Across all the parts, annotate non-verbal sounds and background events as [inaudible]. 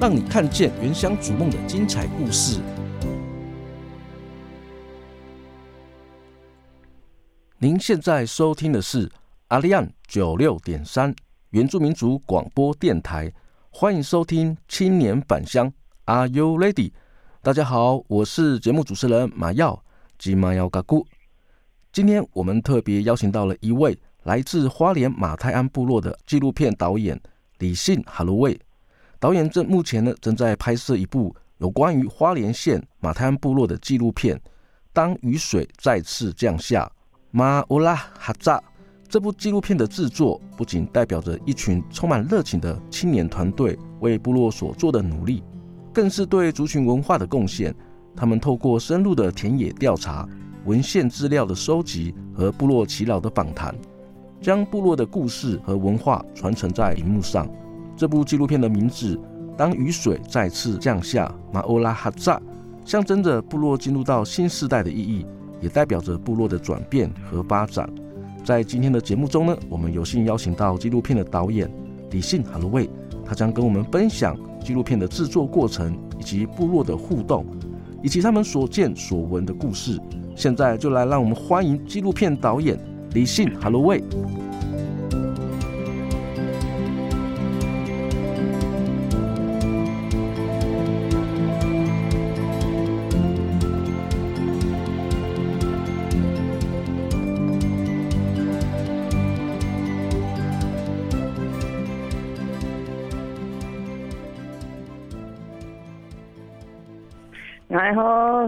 让你看见原乡逐梦的精彩故事。您现在收听的是阿利安九六点三原住民族广播电台，欢迎收听青年返乡。Are you ready？大家好，我是节目主持人马耀及马耀嘎姑。今天我们特别邀请到了一位来自花莲马太鞍部落的纪录片导演李信哈鲁卫。导演正目前呢正在拍摄一部有关于花莲县马太鞍部落的纪录片《当雨水再次降下》。马乌拉哈扎这部纪录片的制作不仅代表着一群充满热情的青年团队为部落所做的努力，更是对族群文化的贡献。他们透过深入的田野调查、文献资料的收集和部落耆老的访谈，将部落的故事和文化传承在荧幕上。这部纪录片的名字《当雨水再次降下》，马欧拉哈扎，象征着部落进入到新时代的意义，也代表着部落的转变和发展。在今天的节目中呢，我们有幸邀请到纪录片的导演李信哈鲁卫，他将跟我们分享纪录片的制作过程，以及部落的互动，以及他们所见所闻的故事。现在就来让我们欢迎纪录片导演李信哈鲁卫。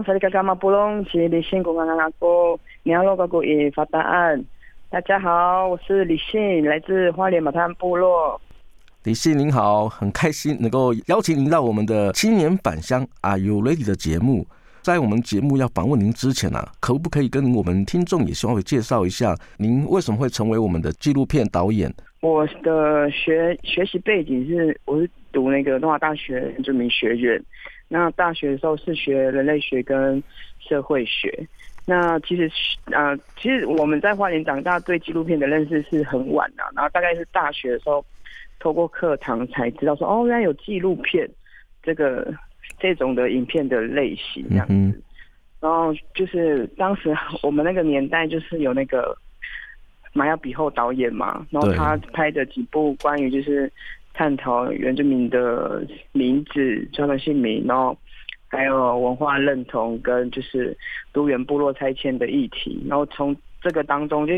好，萨利卡卡马布隆，是李信公安阿哥，你好，哥哥也发答案。大家好，我是李信，来自花莲马滩部落。李信您好，很开心能够邀请您到我们的青年返乡 Are You Ready 的节目。在我们节目要访问您之前啊，可不可以跟我们听众也稍微介绍一下，您为什么会成为我们的纪录片导演？我的学学习背景是，我是读那个东华大学原住民学院。那大学的时候是学人类学跟社会学。那其实，呃，其实我们在花莲长大，对纪录片的认识是很晚的。然后大概是大学的时候，透过课堂才知道说，哦，原来有纪录片这个这种的影片的类型这样子。嗯、然后就是当时 [laughs] 我们那个年代，就是有那个马耀比后导演嘛，然后他拍的几部关于就是。探讨原住民的名字、传统姓名，然后还有文化认同跟就是多元部落拆迁的议题，然后从这个当中就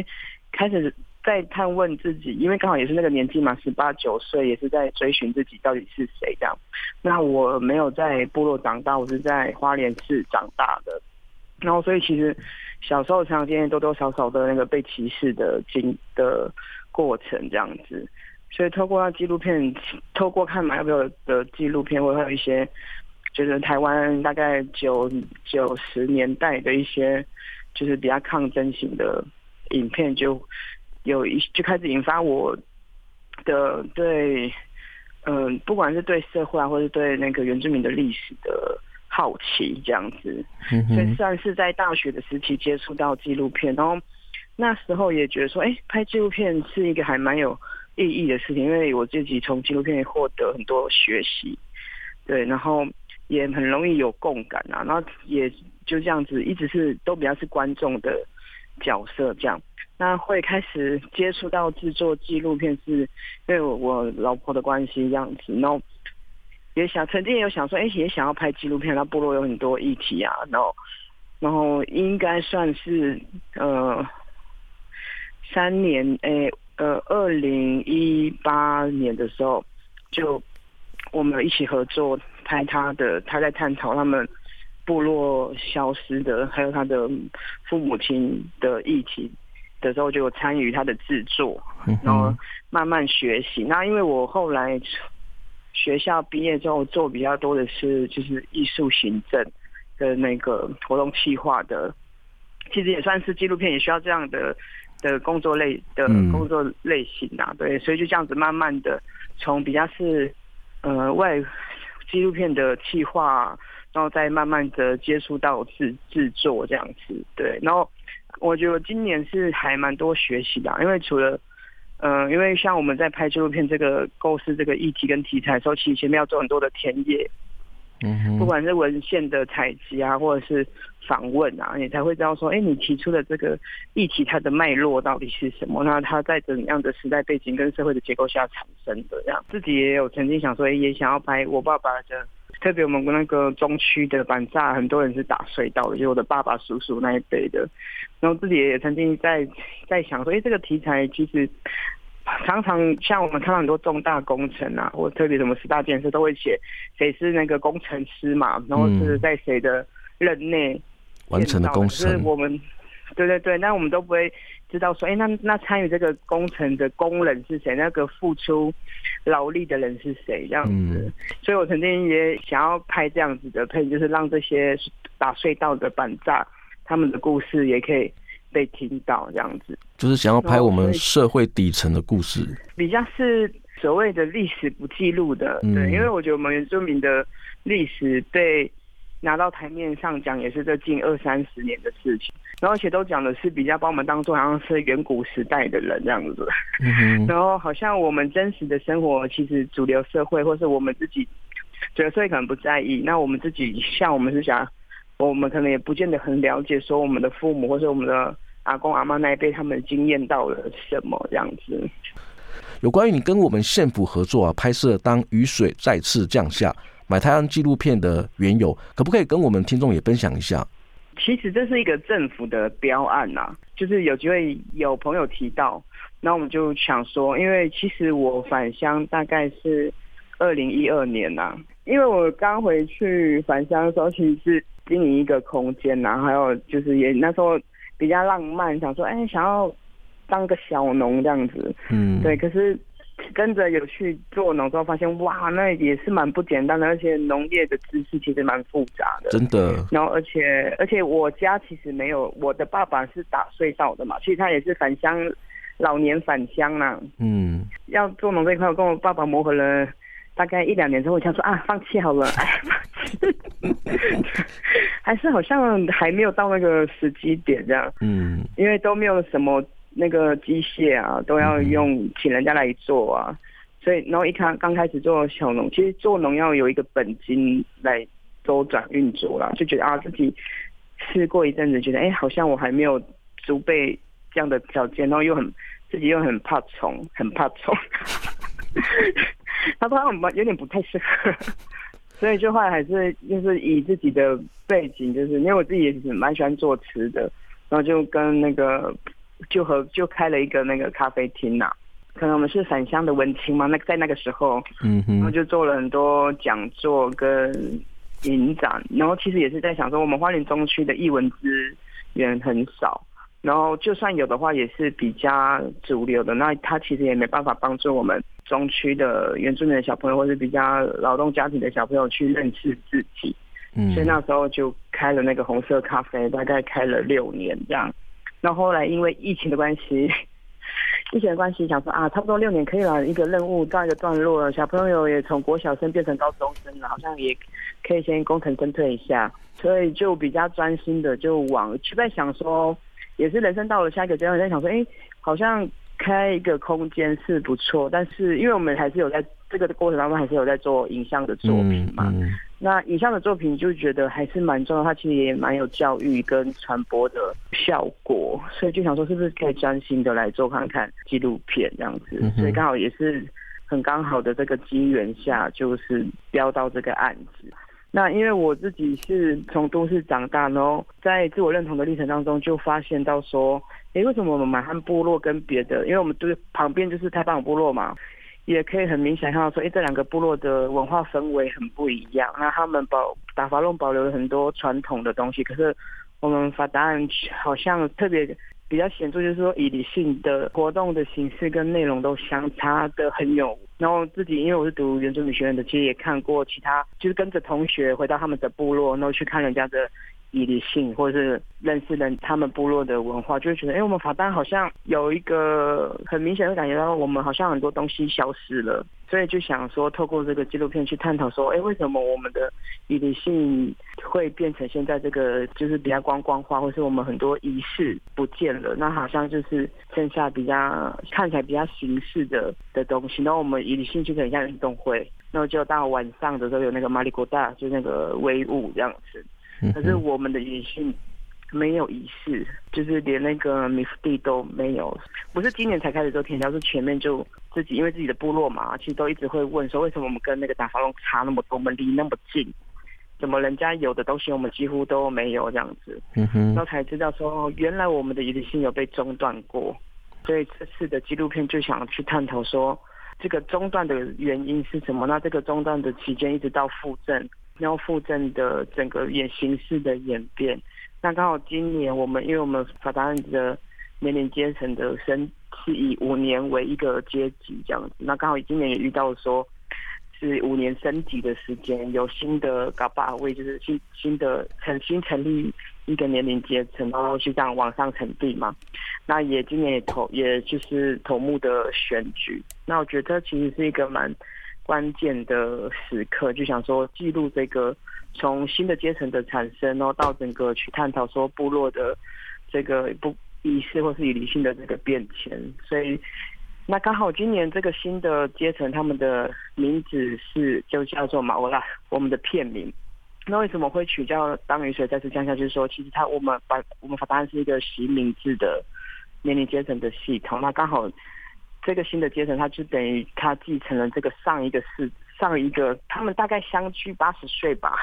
开始在探问自己，因为刚好也是那个年纪嘛，十八九岁，也是在追寻自己到底是谁这样。那我没有在部落长大，我是在花莲市长大的，然后所以其实小时候常常经历多多少少的那个被歧视的经的过程这样子。所以透过纪录片，透过看马耀比后的纪录片，会有一些，就是台湾大概九九十年代的一些，就是比较抗争型的影片，就有一就开始引发我的对，嗯，不管是对社会啊，或是对那个原住民的历史的好奇这样子，嗯、所以算是在大学的时期接触到纪录片，然后那时候也觉得说，哎、欸，拍纪录片是一个还蛮有意义的事情，因为我自己从纪录片获得很多学习，对，然后也很容易有共感啊，然后也就这样子，一直是都比较是观众的角色这样。那会开始接触到制作纪录片，是因为我老婆的关系这样子，然后也想曾经也有想说，哎，也想要拍纪录片。那部落有很多议题啊，然后然后应该算是呃三年，哎呃二零一八年的时候，就我们一起合作拍他的，他在探讨他们部落消失的，还有他的父母亲的议题。的时候就参与他的制作，然后慢慢学习。那因为我后来学校毕业之后做比较多的是就是艺术行政的那个活动企划的，其实也算是纪录片也需要这样的的工作类的工作类型啊。对，所以就这样子慢慢的从比较是呃外纪录片的企划，然后再慢慢的接触到制制作这样子。对，然后。我觉得今年是还蛮多学习的，因为除了，嗯、呃，因为像我们在拍纪录片这个构思这个议题跟题材的时候，其实前面要做很多的田野，嗯，不管是文献的采集啊，或者是访问啊，你才会知道说，哎，你提出的这个议题它的脉络到底是什么？那它在怎样的时代背景跟社会的结构下产生的？这样自己也有曾经想说，哎，也想要拍我爸爸的。特别我们那个中区的板栅，很多人是打隧道的，就我的爸爸、叔叔那一辈的。然后自己也曾经在在想说，哎，这个题材其实常常像我们看到很多重大工程啊，或特别什么十大建设，都会写谁是那个工程师嘛，然后是在谁的任内完成的工程。是我们对对对，那我们都不会。知道说，哎，那那参与这个工程的工人是谁？那个付出劳力的人是谁？这样子，嗯、所以我曾经也想要拍这样子的片，就是让这些打隧道的板栅他们的故事也可以被听到，这样子。就是想要拍我们社会底层的故事，比较是所谓的历史不记录的，对，嗯、因为我觉得我们原住民的历史被拿到台面上讲，也是这近二三十年的事情。然后而且都讲的是比较把我们当做好像是远古时代的人这样子，嗯、[laughs] 然后好像我们真实的生活，其实主流社会或是我们自己主流社会可能不在意。那我们自己像我们是想，我们可能也不见得很了解，说我们的父母或是我们的阿公阿妈那一辈他们经验到了什么这样子。有关于你跟我们县府合作啊，拍摄当雨水再次降下买太阳纪录片的缘由，可不可以跟我们听众也分享一下？其实这是一个政府的标案呐、啊，就是有机会有朋友提到，那我们就想说，因为其实我返乡大概是二零一二年呐、啊，因为我刚回去返乡的时候，其实是经营一个空间呐、啊，还有就是也那时候比较浪漫，想说哎，想要当个小农这样子，嗯，对，可是。跟着有去做农之后，发现哇，那也是蛮不简单的，而且农业的知识其实蛮复杂的，真的。然后，而且而且我家其实没有，我的爸爸是打隧道的嘛，其实他也是返乡，老年返乡啦。嗯。要做农这一块，我跟我爸爸磨合了大概一两年之后，我想说啊，放弃好了，[laughs] 哎，放弃。还是好像还没有到那个时机点这样。嗯。因为都没有什么。那个机械啊，都要用请人家来做啊，所以然后一开刚开始做小农，其实做农要有一个本金来周转运作啦，就觉得啊自己试过一阵子，觉得哎、欸、好像我还没有足备这样的条件，然后又很自己又很怕虫，很怕虫，[laughs] [laughs] 他说他很有点不太适合，所以就后来还是就是以自己的背景，就是因为我自己也是蛮喜欢做词的，然后就跟那个。就和就开了一个那个咖啡厅呐，可能我们是返乡的文青嘛，那在那个时候，嗯哼，然后就做了很多讲座跟影展，然后其实也是在想说，我们花莲中区的艺文资源很少，然后就算有的话，也是比较主流的，那他其实也没办法帮助我们中区的原住民的小朋友，或是比较劳动家庭的小朋友去认识自己，嗯，所以那时候就开了那个红色咖啡，大概开了六年这样。那后，后来因为疫情的关系，[laughs] 疫情的关系，想说啊，差不多六年可以了，一个任务到一个段落了。小朋友也从国小生变成高中生了，好像也可以先功成身退一下，所以就比较专心的就往就在想说，也是人生到了下一个阶段，在想说，哎，好像开一个空间是不错，但是因为我们还是有在这个过程当中，还是有在做影像的作品嘛。嗯嗯那影像的作品就觉得还是蛮重要，它其实也蛮有教育跟传播的效果，所以就想说是不是可以专心的来做看看纪录片这样子，嗯、所以刚好也是很刚好的这个机缘下，就是标到这个案子。那因为我自己是从都市长大，然后在自我认同的历程当中，就发现到说，哎，为什么我们马汉部落跟别的，因为我们对旁边就是太棒部落嘛。也可以很明显看到说，哎，这两个部落的文化氛围很不一样。那他们保打发弄保留了很多传统的东西，可是我们法达案好像特别比较显著，就是说以理性的活动的形式跟内容都相差的很有。然后自己因为我是读原住民学院的，其实也看过其他，就是跟着同学回到他们的部落，然后去看人家的。以理性，或者是认识人他们部落的文化，就会觉得，哎、我们法丹好像有一个很明显的感觉到，我们好像很多东西消失了，所以就想说，透过这个纪录片去探讨，说，哎、为什么我们的以理性会变成现在这个就是比较观光化，或是我们很多仪式不见了，那好像就是剩下比较看起来比较形式的的东西，然后我们以理性就很像运动会，然后就到晚上的时候有那个马里古大，就那个威武这样子。可是我们的仪式没有仪式，就是连那个米福地都没有。不是今年才开始做田调，是前面就自己因为自己的部落嘛，其实都一直会问说，为什么我们跟那个打法龙差那么多，我们离那么近，怎么人家有的东西我们几乎都没有这样子。嗯哼，然后才知道说，原来我们的仪式有被中断过。所以这次的纪录片就想去探讨说，这个中断的原因是什么？那这个中断的期间一直到复振。然后复振的整个演形式的演变，那刚好今年我们因为我们法达案的年龄阶层的升是以五年为一个阶级这样子，那刚好今年也遇到说是五年升级的时间，有新的嘎巴位就是新新的成新成立一个年龄阶层，然后就这样往上成立嘛。那也今年也投也就是头目的选举，那我觉得其实是一个蛮。关键的时刻，就想说记录这个从新的阶层的产生，然后到整个去探讨说部落的这个不仪式或是以理性的这个变迁。所以，那刚好今年这个新的阶层，他们的名字是就叫做马欧拉，我们的片名。那为什么会取叫当雨水再次降下？就是说，其实他我们把我们法达案是一个习名字的年龄阶层的系统。那刚好。这个新的阶层，他就等于他继承了这个上一个世上一个，他们大概相距八十岁吧。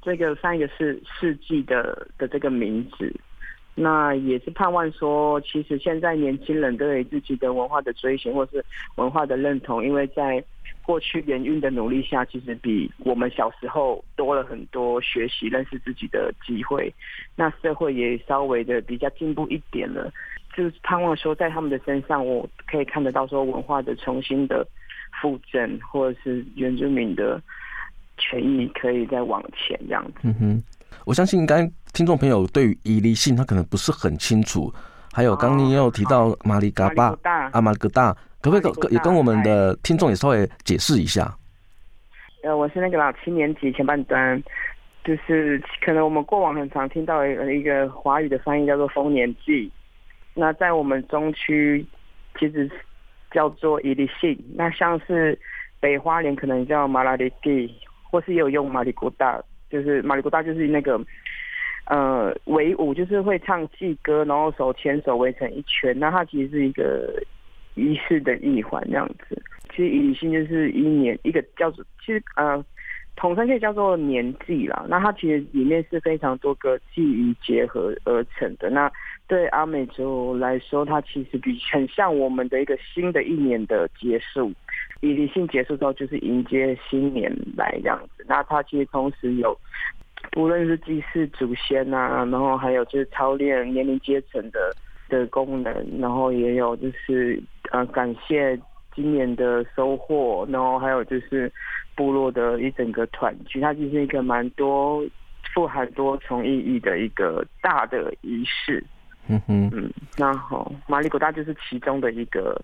这个上一个世世纪的的这个名字，那也是盼望说，其实现在年轻人对自己的文化的追寻，或是文化的认同，因为在过去联运的努力下，其实比我们小时候多了很多学习认识自己的机会，那社会也稍微的比较进步一点了。就是盼望说，在他们的身上，我可以看得到说文化的重新的复振，或者是原住民的权益可以再往前这样子。嗯哼，我相信，刚听众朋友对于伊犁性他可能不是很清楚。还有，刚刚你也有提到马里嘎巴阿马里哥大，可不可以也跟我们的听众也稍微解释一下？呃，我是那个老七年级前半段，就是可能我们过往很常听到一个华语的翻译叫做丰年祭。那在我们中区，其实叫做以理性。那像是北花莲可能叫马拉里蒂，或是也有用马里古大，就是马里古大就是那个呃围舞，就是会唱祭歌，然后手牵手围成一圈。那它其实是一个仪式的一环，这样子。其实以理性就是一年一个叫做，其实呃统称可以叫做年祭啦。那它其实里面是非常多个祭仪结合而成的。那对阿美族来说，它其实比很像我们的一个新的一年的结束，以理性结束之后就是迎接新年来这样子。那它其实同时有，不论是祭祀祖先啊，然后还有就是操练年龄阶层的的功能，然后也有就是呃感谢今年的收获，然后还有就是部落的一整个团聚，它就是一个蛮多富含多重意义的一个大的仪式。嗯哼，嗯，然后马里古大就是其中的一个。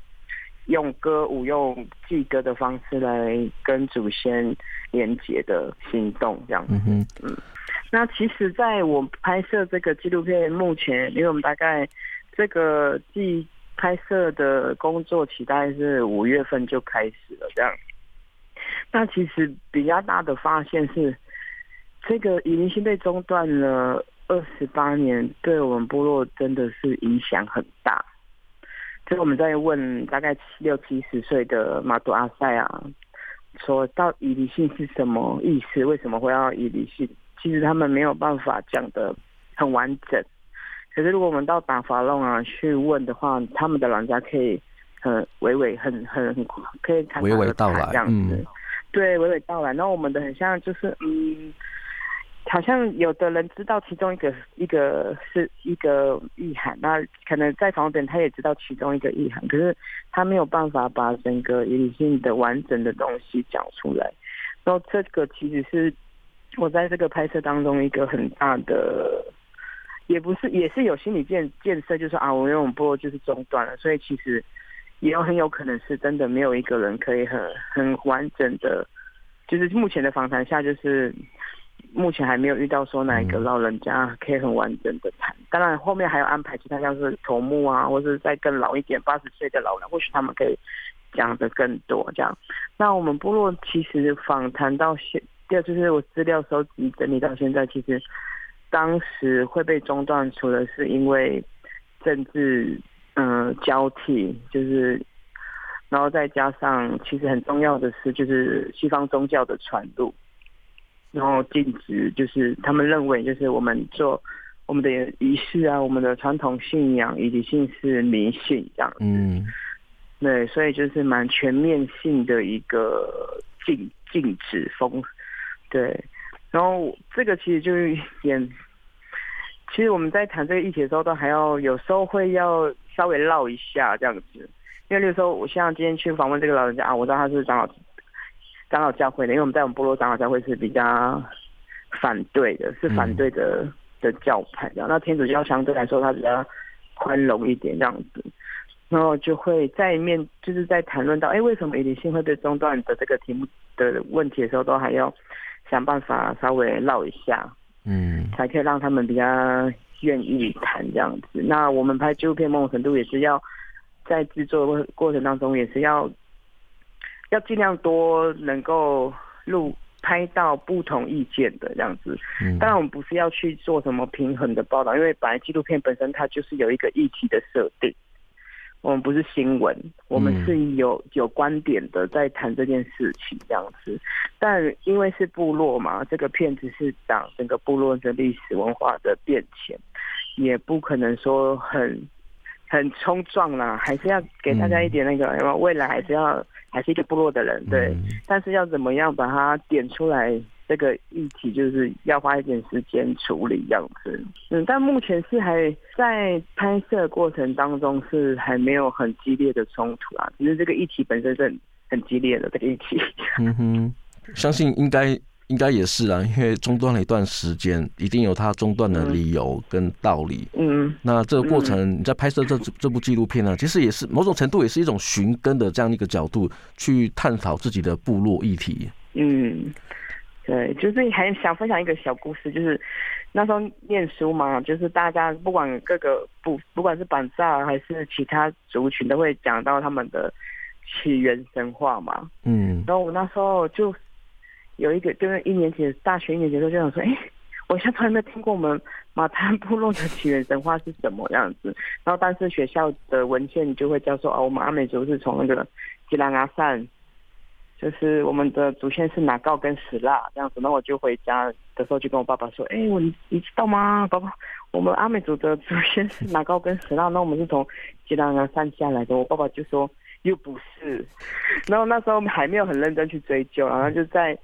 用歌舞、用祭歌的方式来跟祖先连接的行动，这样子。嗯哼，嗯。那其实，在我拍摄这个纪录片目前，因为我们大概这个季拍摄的工作期大概是五月份就开始了，这样。那其实比较大的发现是，这个以灵性被中断了二十八年，对我们部落真的是影响很大。所以我们在问大概六七十岁的马杜阿塞啊，说到以离性是什么意思？为什么会要以离性？其实他们没有办法讲得很完整。可是如果我们到打法弄啊去问的话，他们的老人家可以很娓娓很很很可以娓娓道来这样子，嗯、对娓娓道来。然后我们的很像就是嗯。好像有的人知道其中一个一个是一个意涵，那可能在访问人他也知道其中一个意涵，可是他没有办法把整个以灵性的完整的东西讲出来。然后这个其实是我在这个拍摄当中一个很大的，也不是也是有心理建建设，就是啊，我因为我们部落就是中断了，所以其实也有很有可能是真的没有一个人可以很很完整的，就是目前的访谈下就是。目前还没有遇到说哪一个老人家可以很完整的谈，当然后面还有安排其他像是头目啊，或者再更老一点八十岁的老人，或许他们可以讲的更多这样。那我们部落其实访谈到现，第二就是我资料收集整理到现在，其实当时会被中断，除了是因为政治嗯、呃、交替，就是然后再加上其实很重要的是就是西方宗教的传入。然后禁止，就是他们认为，就是我们做我们的仪式啊，我们的传统信仰以及信是迷信这样子。嗯，对，所以就是蛮全面性的一个禁禁止风。对，然后这个其实就是演，其实我们在谈这个议题的时候，都还要有时候会要稍微绕一下这样子，因为那个时候我像今天去访问这个老人家啊，我知道他是长老。长老教会的，因为我们在我们部落长老教会是比较反对的，是反对的的教派然后。那天主教相对来说，他比较宽容一点这样子，然后就会在面就是在谈论到，哎，为什么一定性会被中断的这个题目的问题的时候，都还要想办法稍微绕一下，嗯，才可以让他们比较愿意谈这样子。那我们拍纪录片某种程度也是要在制作过过程当中也是要。要尽量多能够录拍到不同意见的这样子，当然我们不是要去做什么平衡的报道，因为本来纪录片本身它就是有一个议题的设定，我们不是新闻，我们是有有观点的在谈这件事情这样子，但因为是部落嘛，这个片子是讲整个部落的历史文化的变迁，也不可能说很很冲撞啦，还是要给大家一点那个，因为未来还是要。还是一个部落的人，对，嗯、但是要怎么样把它点出来？这个议题就是要花一点时间处理样子。嗯，但目前是还在拍摄过程当中，是还没有很激烈的冲突啊。只是这个议题本身是很很激烈的这个议题。[laughs] 嗯哼，相信应该。应该也是啊，因为中断了一段时间，一定有它中断的理由跟道理。嗯，那这个过程你在拍摄这这部纪录片呢，其实也是某种程度也是一种寻根的这样一个角度去探讨自己的部落议题。嗯，对，就是还想分享一个小故事，就是那时候念书嘛，就是大家不管各个不不管是板萨还是其他族群，都会讲到他们的起源神话嘛。嗯，然后我那时候就。有一个就是一年级大学一年级的时候就想说，哎，我现在从来没有听过我们马太部落的起源神话是什么样子。然后但是学校的文献就会教说，哦，我们阿美族是从那个吉兰阿善，就是我们的祖先是拿告跟石蜡这样子。那我就回家的时候就跟我爸爸说，哎，我你知道吗，爸爸，我们阿美族的祖先是拿高跟石蜡，那我们是从吉兰阿善下来的。我爸爸就说又不是。然后那时候还没有很认真去追究，然后就在。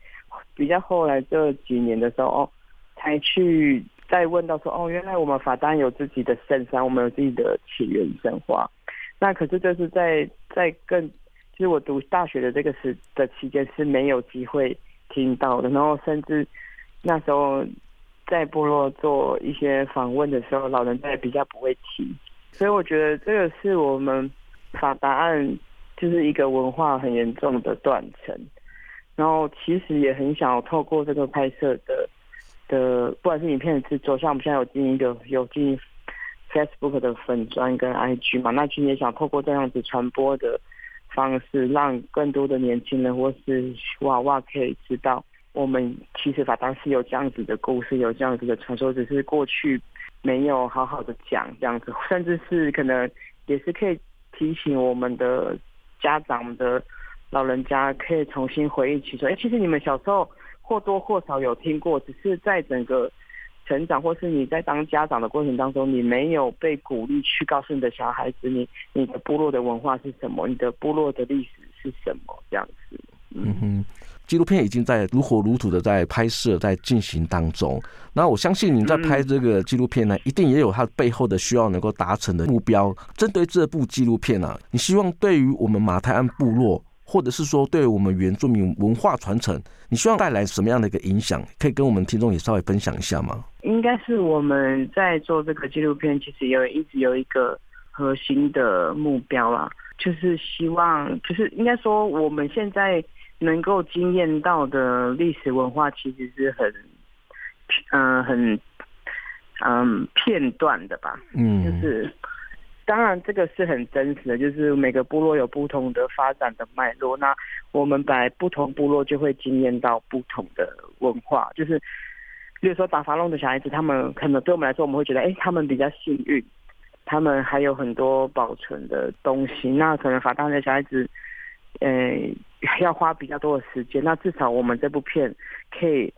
比较后来这几年的时候，哦，才去再问到说，哦，原来我们法丹有自己的圣山，我们有自己的起源神话。那可是这是在在更，其实我读大学的这个时的期间是没有机会听到的。然后甚至那时候在部落做一些访问的时候，老人家也比较不会提，所以我觉得这个是我们法达案就是一个文化很严重的断层。然后其实也很想透过这个拍摄的的，不管是影片的制作，像我们现在有经营一个有经营 Facebook 的粉专跟 IG 嘛，那其实也想透过这样子传播的方式，让更多的年轻人或是娃娃可以知道。我们其实法达是有这样子的故事，有这样子的传说，只是过去没有好好的讲这样子，甚至是可能也是可以提醒我们的家长的老人家，可以重新回忆起说，哎，其实你们小时候或多或少有听过，只是在整个成长或是你在当家长的过程当中，你没有被鼓励去告诉你的小孩子，你你的部落的文化是什么，你的部落的历史是什么这样子，嗯哼。纪录片已经在如火如荼的在拍摄，在进行当中。那我相信你在拍这个纪录片呢，一定也有它背后的需要能够达成的目标。针对这部纪录片啊，你希望对于我们马太安部落，或者是说对我们原住民文化传承，你希望带来什么样的一个影响？可以跟我们听众也稍微分享一下吗？应该是我们在做这个纪录片，其实有一直有一个核心的目标啦，就是希望，就是应该说我们现在。能够经验到的历史文化其实是很，嗯、呃，很，嗯、呃，片段的吧。嗯，就是，当然这个是很真实的，就是每个部落有不同的发展的脉络。那我们本来不同部落就会经验到不同的文化，就是，比如说打法龙的小孩子，他们可能对我们来说，我们会觉得，哎、他们比较幸运，他们还有很多保存的东西。那可能法当的小孩子，呃。要花比较多的时间，那至少我们这部片可以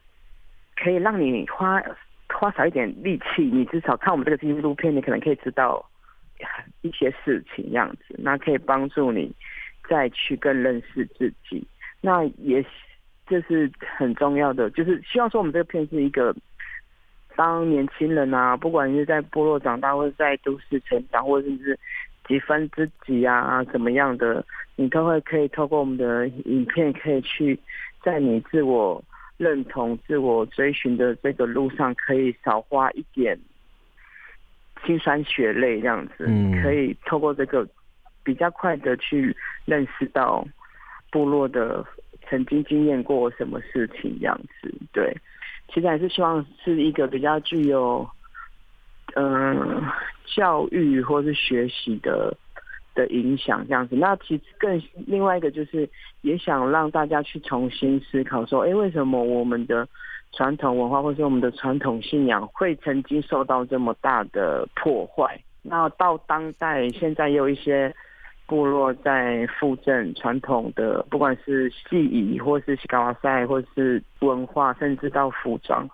可以让你花花少一点力气，你至少看我们这个纪录片，你可能可以知道一些事情，样子，那可以帮助你再去更认识自己。那也这是很重要的，就是希望说我们这个片是一个当年轻人啊，不管是在部落长大，或者在都市成长，或者是几分之几啊，怎么样的。你都会可以透过我们的影片，可以去在你自我认同、自我追寻的这个路上，可以少花一点辛酸血泪，这样子，嗯，可以透过这个比较快的去认识到部落的曾经经验过什么事情，这样子，对，其实还是希望是一个比较具有嗯、呃、教育或是学习的。的影响这样子，那其实更另外一个就是，也想让大家去重新思考说，哎，为什么我们的传统文化或是我们的传统信仰会曾经受到这么大的破坏？那到当代，现在有一些部落在复振传统的，不管是戏仪，或是西嘎瓦塞，或是文化，甚至到服装。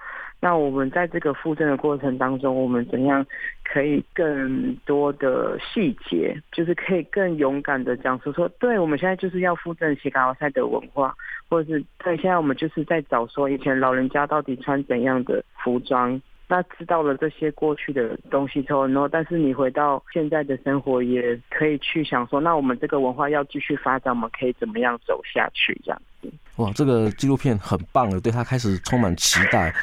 那我们在这个复振的过程当中，我们怎样可以更多的细节，就是可以更勇敢的讲述说，对，我们现在就是要复振西嘎瓦赛的文化，或者是对，现在我们就是在找说以前老人家到底穿怎样的服装。那知道了这些过去的东西之后，然后但是你回到现在的生活，也可以去想说，那我们这个文化要继续发展，我们可以怎么样走下去？这样子。哇，这个纪录片很棒了，对他开始充满期待。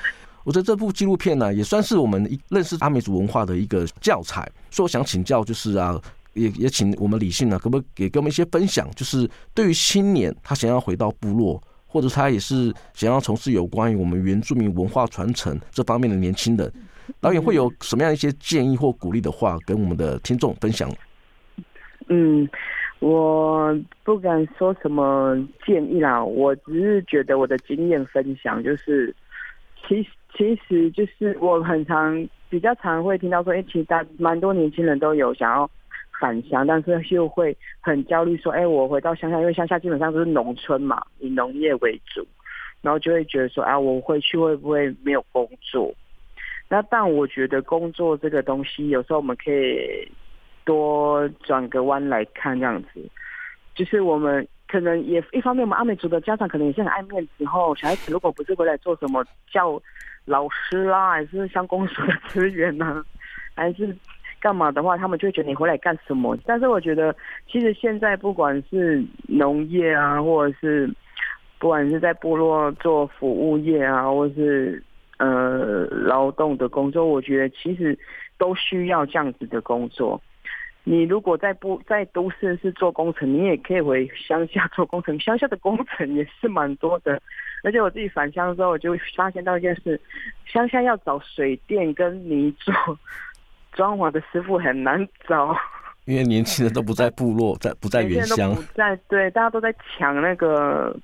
我觉得这部纪录片呢，也算是我们认识阿美族文化的一个教材。所以我想请教，就是啊，也也请我们理性呢，可不可以给给我们一些分享？就是对于青年他想要回到部落，或者他也是想要从事有关于我们原住民文化传承这方面的年轻人，导演会有什么样一些建议或鼓励的话跟我们的听众分享？嗯，我不敢说什么建议啦，我只是觉得我的经验分享就是，其实。其实就是我很常比较常会听到说，哎，其实大蛮多年轻人都有想要返乡，但是又会很焦虑说，哎，我回到乡下，因为乡下基本上都是农村嘛，以农业为主，然后就会觉得说，啊，我回去会不会没有工作？那但我觉得工作这个东西，有时候我们可以多转个弯来看，这样子，就是我们。可能也一方面，我们阿美族的家长可能也是很爱面子。后小孩子如果不是回来做什么教老师啦，还是乡公所的职员呐，[laughs] 还是干嘛的话，他们就会觉得你回来干什么？但是我觉得，其实现在不管是农业啊，或者是不管是在部落做服务业啊，或是呃劳动的工作，我觉得其实都需要这样子的工作。你如果在不在都市是做工程，你也可以回乡下做工程，乡下的工程也是蛮多的。而且我自己返乡之后，我就发现到一件事，乡下要找水电跟泥做装潢的师傅很难找，因为年轻人都不在部落，在不在原乡，不在对，大家都在抢那个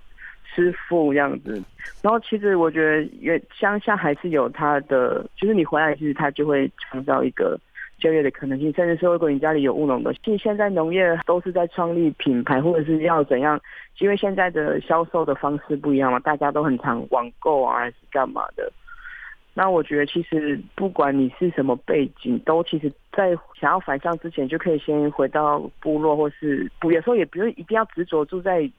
师傅这样子。然后其实我觉得，原乡下还是有他的，就是你回来其实他就会创造一个。就业的可能性，甚至是如果你家里有务农的，其实现在农业都是在创立品牌，或者是要怎样？因为现在的销售的方式不一样嘛，大家都很常网购啊，还是干嘛的？那我觉得其实不管你是什么背景，都其实在想要返乡之前，就可以先回到部落，或是不有时候也不用一定要执着住在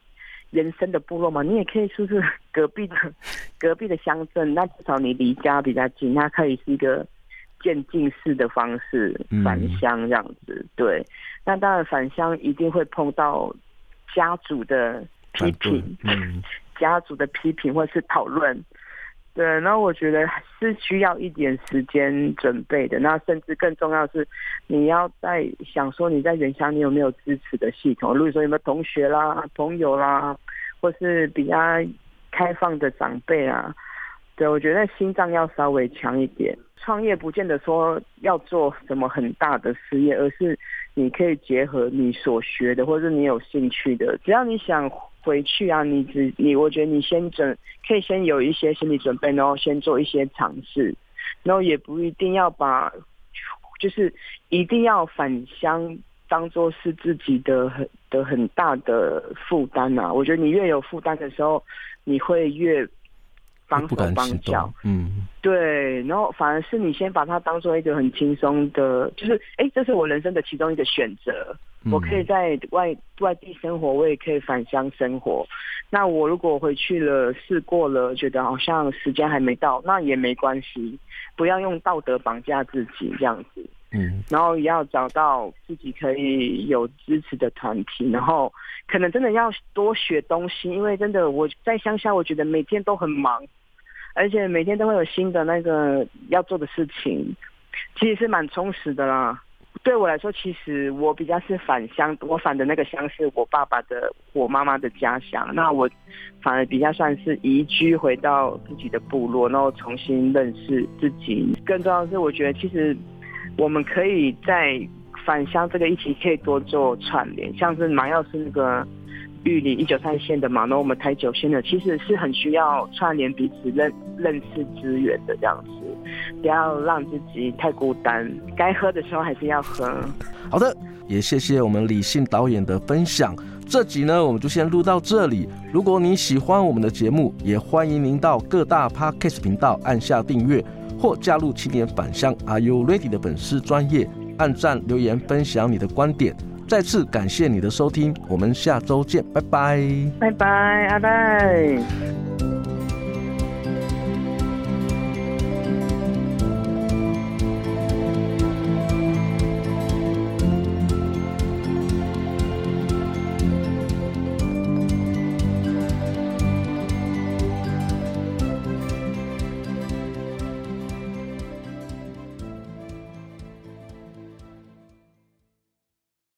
原生的部落嘛，你也可以说是隔壁的隔壁的乡镇，那至少你离家比较近，那可以是一个。渐进式的方式返乡这样子，嗯、对。那当然返乡一定会碰到家族的批评，嗯、[laughs] 家族的批评或是讨论。对，那我觉得是需要一点时间准备的。那甚至更重要的是，你要在想说你在原乡你有没有支持的系统，例如说有没有同学啦、朋友啦，或是比较开放的长辈啊。对，我觉得心脏要稍微强一点。创业不见得说要做什么很大的事业，而是你可以结合你所学的，或者你有兴趣的。只要你想回去啊，你只你，我觉得你先准，可以先有一些心理准备，然后先做一些尝试，然后也不一定要把，就是一定要返乡当做是自己的很的很大的负担啊。我觉得你越有负担的时候，你会越。帮手帮脚，嗯，对，然后反而是你先把它当做一个很轻松的，就是，哎、欸，这是我人生的其中一个选择，嗯、我可以在外外地生活，我也可以返乡生活。那我如果回去了，试过了，觉得好像时间还没到，那也没关系，不要用道德绑架自己这样子，嗯，然后也要找到自己可以有支持的团体，然后可能真的要多学东西，因为真的我在乡下，我觉得每天都很忙。而且每天都会有新的那个要做的事情，其实是蛮充实的啦。对我来说，其实我比较是返乡，我返的那个乡是我爸爸的、我妈妈的家乡。那我反而比较算是移居回到自己的部落，然后重新认识自己。更重要的是，我觉得其实我们可以在返乡这个一起可以多做串联，像是马耀是那个。玉林一九三线的嘛，那我们台九线的其实是很需要串联彼此认认识资源的这样子，不要让自己太孤单，该喝的时候还是要喝。好的，也谢谢我们李信导演的分享。这集呢，我们就先录到这里。如果你喜欢我们的节目，也欢迎您到各大 Podcast 频道按下订阅，或加入青年返乡 Are You Ready 的粉丝专业，按赞留言分享你的观点。再次感谢你的收听，我们下周见，拜拜，拜拜，阿拜。